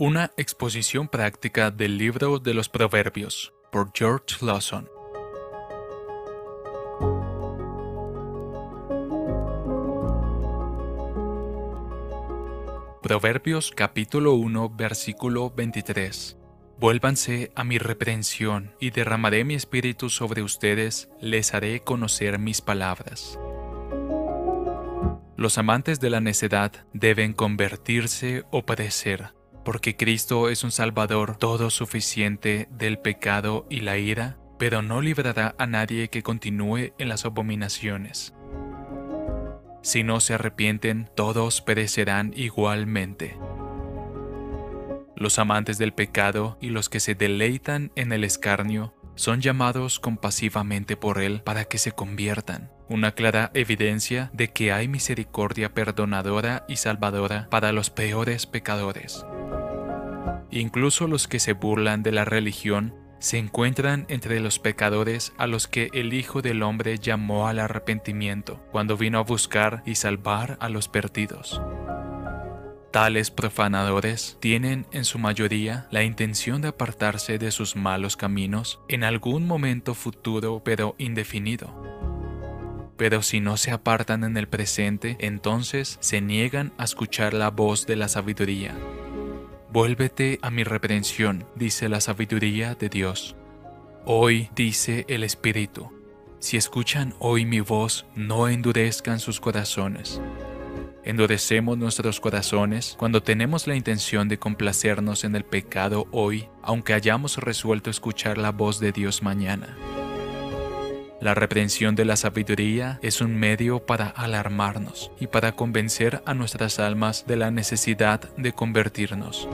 Una exposición práctica del libro de los Proverbios por George Lawson. Proverbios capítulo 1 versículo 23. Vuélvanse a mi reprensión y derramaré mi espíritu sobre ustedes, les haré conocer mis palabras. Los amantes de la necedad deben convertirse o padecer porque Cristo es un Salvador todo suficiente del pecado y la ira, pero no librará a nadie que continúe en las abominaciones. Si no se arrepienten, todos perecerán igualmente. Los amantes del pecado y los que se deleitan en el escarnio son llamados compasivamente por Él para que se conviertan, una clara evidencia de que hay misericordia perdonadora y salvadora para los peores pecadores. Incluso los que se burlan de la religión se encuentran entre los pecadores a los que el Hijo del Hombre llamó al arrepentimiento cuando vino a buscar y salvar a los perdidos. Tales profanadores tienen en su mayoría la intención de apartarse de sus malos caminos en algún momento futuro pero indefinido. Pero si no se apartan en el presente, entonces se niegan a escuchar la voz de la sabiduría Vuélvete a mi reprensión, dice la sabiduría de Dios. Hoy dice el Espíritu, si escuchan hoy mi voz, no endurezcan sus corazones. Endurecemos nuestros corazones cuando tenemos la intención de complacernos en el pecado hoy, aunque hayamos resuelto escuchar la voz de Dios mañana. La reprensión de la sabiduría es un medio para alarmarnos y para convencer a nuestras almas de la necesidad de convertirnos.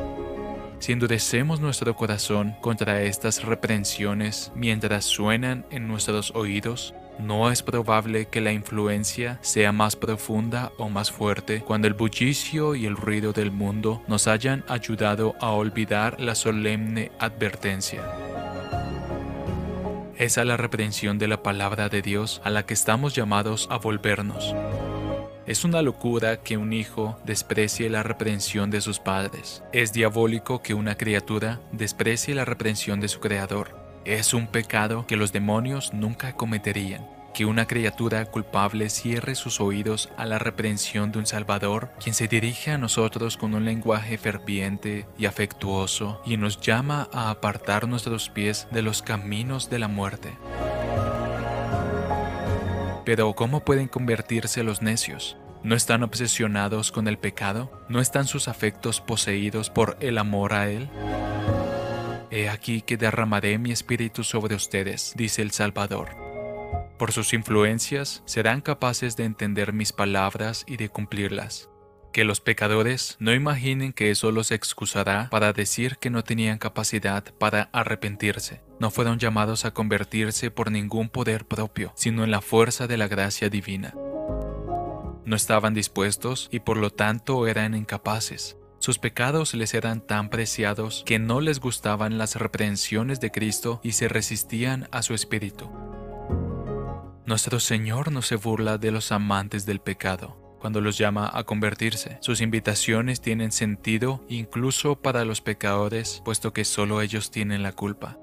Si endurecemos nuestro corazón contra estas reprensiones mientras suenan en nuestros oídos, no es probable que la influencia sea más profunda o más fuerte cuando el bullicio y el ruido del mundo nos hayan ayudado a olvidar la solemne advertencia. Es la reprensión de la palabra de Dios a la que estamos llamados a volvernos. Es una locura que un hijo desprecie la reprensión de sus padres. Es diabólico que una criatura desprecie la reprensión de su creador. Es un pecado que los demonios nunca cometerían que una criatura culpable cierre sus oídos a la reprensión de un Salvador, quien se dirige a nosotros con un lenguaje ferviente y afectuoso y nos llama a apartar nuestros pies de los caminos de la muerte. Pero ¿cómo pueden convertirse los necios? ¿No están obsesionados con el pecado? ¿No están sus afectos poseídos por el amor a Él? He aquí que derramaré mi espíritu sobre ustedes, dice el Salvador por sus influencias serán capaces de entender mis palabras y de cumplirlas. Que los pecadores no imaginen que eso los excusará para decir que no tenían capacidad para arrepentirse. No fueron llamados a convertirse por ningún poder propio, sino en la fuerza de la gracia divina. No estaban dispuestos y por lo tanto eran incapaces. Sus pecados les eran tan preciados que no les gustaban las reprensiones de Cristo y se resistían a su espíritu. Nuestro Señor no se burla de los amantes del pecado cuando los llama a convertirse. Sus invitaciones tienen sentido incluso para los pecadores, puesto que solo ellos tienen la culpa.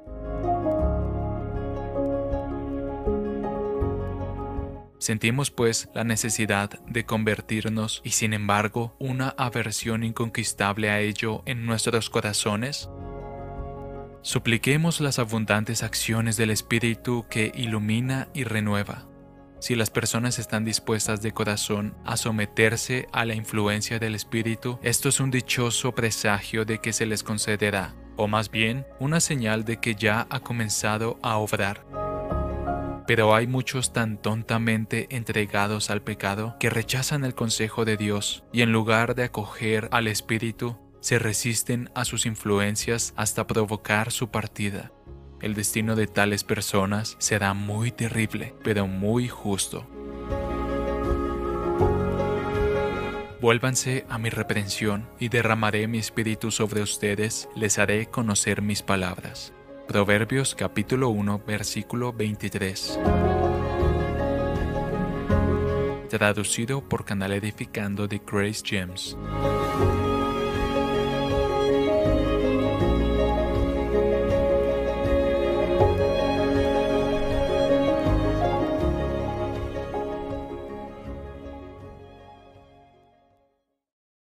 Sentimos pues la necesidad de convertirnos y sin embargo una aversión inconquistable a ello en nuestros corazones. Supliquemos las abundantes acciones del Espíritu que ilumina y renueva. Si las personas están dispuestas de corazón a someterse a la influencia del Espíritu, esto es un dichoso presagio de que se les concederá, o más bien una señal de que ya ha comenzado a obrar. Pero hay muchos tan tontamente entregados al pecado que rechazan el consejo de Dios y en lugar de acoger al Espíritu, se resisten a sus influencias hasta provocar su partida. El destino de tales personas será muy terrible, pero muy justo. Vuélvanse a mi reprensión y derramaré mi espíritu sobre ustedes, les haré conocer mis palabras. Proverbios capítulo 1 versículo 23. Traducido por Canal Edificando de Grace James.